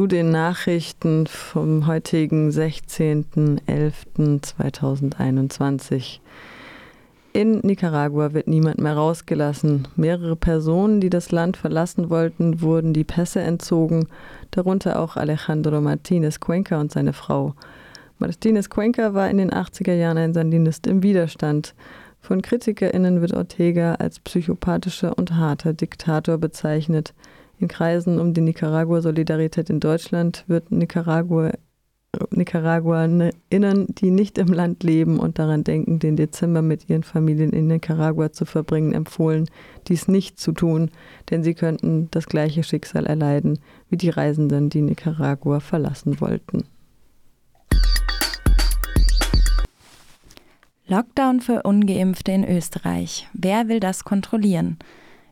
zu den Nachrichten vom heutigen 16.11.2021. In Nicaragua wird niemand mehr rausgelassen. Mehrere Personen, die das Land verlassen wollten, wurden die Pässe entzogen, darunter auch Alejandro Martinez Cuenca und seine Frau. Martinez Cuenca war in den 80er Jahren ein Sandinist im Widerstand. Von KritikerInnen wird Ortega als psychopathischer und harter Diktator bezeichnet. In Kreisen um die Nicaragua-Solidarität in Deutschland wird Nicaragua, Nicaraguanerinnen, die nicht im Land leben und daran denken, den Dezember mit ihren Familien in Nicaragua zu verbringen, empfohlen, dies nicht zu tun, denn sie könnten das gleiche Schicksal erleiden wie die Reisenden, die Nicaragua verlassen wollten. Lockdown für ungeimpfte in Österreich. Wer will das kontrollieren?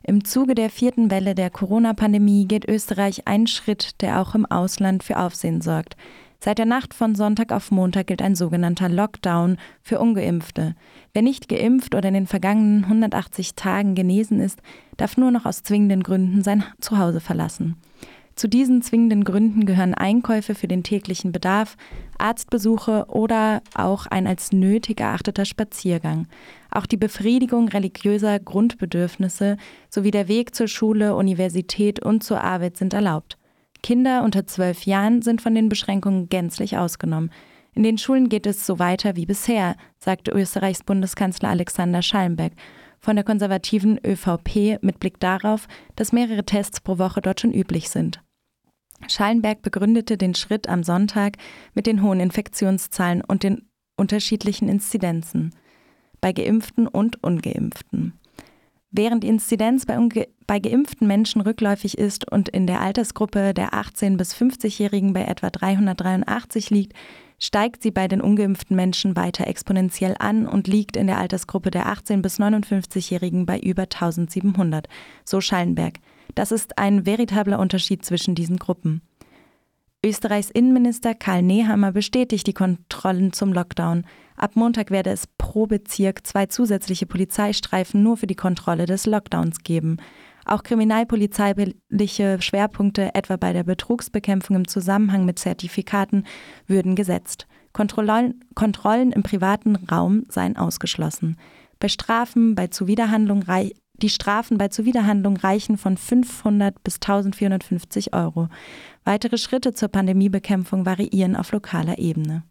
Im Zuge der vierten Welle der Corona-Pandemie geht Österreich einen Schritt, der auch im Ausland für Aufsehen sorgt. Seit der Nacht von Sonntag auf Montag gilt ein sogenannter Lockdown für ungeimpfte. Wer nicht geimpft oder in den vergangenen 180 Tagen genesen ist, darf nur noch aus zwingenden Gründen sein Zuhause verlassen. Zu diesen zwingenden Gründen gehören Einkäufe für den täglichen Bedarf, Arztbesuche oder auch ein als nötig erachteter Spaziergang. Auch die Befriedigung religiöser Grundbedürfnisse sowie der Weg zur Schule, Universität und zur Arbeit sind erlaubt. Kinder unter zwölf Jahren sind von den Beschränkungen gänzlich ausgenommen. In den Schulen geht es so weiter wie bisher, sagte Österreichs Bundeskanzler Alexander Schallenberg von der konservativen ÖVP mit Blick darauf, dass mehrere Tests pro Woche dort schon üblich sind. Schallenberg begründete den Schritt am Sonntag mit den hohen Infektionszahlen und den unterschiedlichen Inzidenzen bei geimpften und ungeimpften. Während die Inzidenz bei, bei, geimpften Menschen rückläufig ist und in der Altersgruppe der 18- bis 50-Jährigen bei etwa 383 liegt, steigt sie bei den ungeimpften Menschen weiter exponentiell an und liegt in der Altersgruppe der 18- bis 59-Jährigen bei über 1700, so Schallenberg. Das ist ein veritabler Unterschied zwischen diesen Gruppen. Österreichs Innenminister Karl Nehammer bestätigt die Kontrollen zum Lockdown. Ab Montag werde es pro Bezirk zwei zusätzliche Polizeistreifen nur für die Kontrolle des Lockdowns geben. Auch kriminalpolizeiliche Schwerpunkte, etwa bei der Betrugsbekämpfung im Zusammenhang mit Zertifikaten, würden gesetzt. Kontrollen, im privaten Raum seien ausgeschlossen. Bei bei Zuwiderhandlung die Strafen bei Zuwiderhandlung reichen von 500 bis 1450 Euro. Weitere Schritte zur Pandemiebekämpfung variieren auf lokaler Ebene.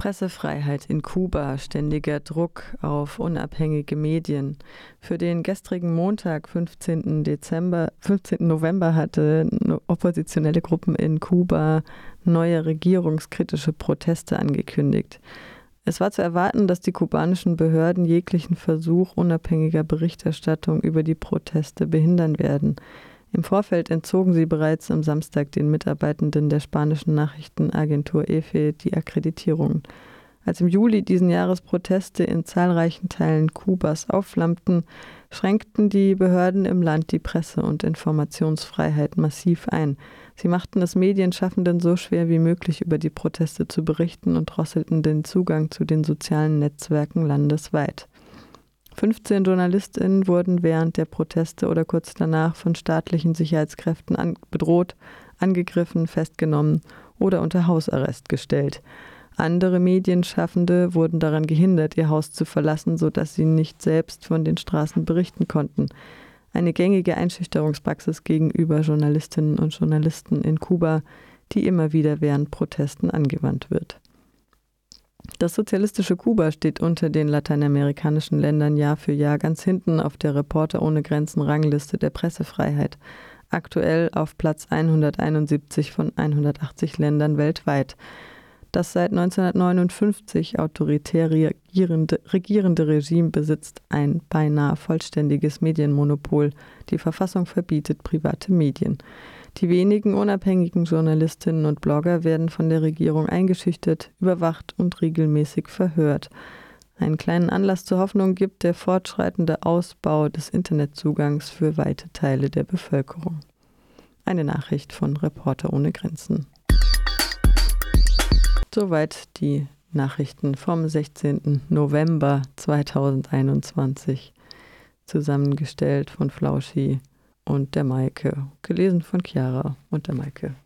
Pressefreiheit in Kuba, ständiger Druck auf unabhängige Medien. Für den gestrigen Montag, 15. Dezember, 15. November hatte oppositionelle Gruppen in Kuba neue regierungskritische Proteste angekündigt. Es war zu erwarten, dass die kubanischen Behörden jeglichen Versuch unabhängiger Berichterstattung über die Proteste behindern werden. Im Vorfeld entzogen sie bereits am Samstag den Mitarbeitenden der spanischen Nachrichtenagentur EFE die Akkreditierung. Als im Juli diesen Jahres Proteste in zahlreichen Teilen Kubas aufflammten, schränkten die Behörden im Land die Presse- und Informationsfreiheit massiv ein. Sie machten es Medienschaffenden so schwer wie möglich über die Proteste zu berichten und drosselten den Zugang zu den sozialen Netzwerken landesweit. 15 Journalistinnen wurden während der Proteste oder kurz danach von staatlichen Sicherheitskräften an bedroht, angegriffen, festgenommen oder unter Hausarrest gestellt. Andere Medienschaffende wurden daran gehindert, ihr Haus zu verlassen, sodass sie nicht selbst von den Straßen berichten konnten eine gängige Einschüchterungspraxis gegenüber Journalistinnen und Journalisten in Kuba, die immer wieder während Protesten angewandt wird. Das sozialistische Kuba steht unter den lateinamerikanischen Ländern Jahr für Jahr ganz hinten auf der Reporter ohne Grenzen Rangliste der Pressefreiheit, aktuell auf Platz 171 von 180 Ländern weltweit. Das seit 1959 autoritär regierende, regierende Regime besitzt ein beinahe vollständiges Medienmonopol. Die Verfassung verbietet private Medien. Die wenigen unabhängigen Journalistinnen und Blogger werden von der Regierung eingeschüchtert, überwacht und regelmäßig verhört. Einen kleinen Anlass zur Hoffnung gibt der fortschreitende Ausbau des Internetzugangs für weite Teile der Bevölkerung. Eine Nachricht von Reporter ohne Grenzen. Soweit die Nachrichten vom 16. November 2021, zusammengestellt von Flauschi und der Maike. Gelesen von Chiara und der Maike.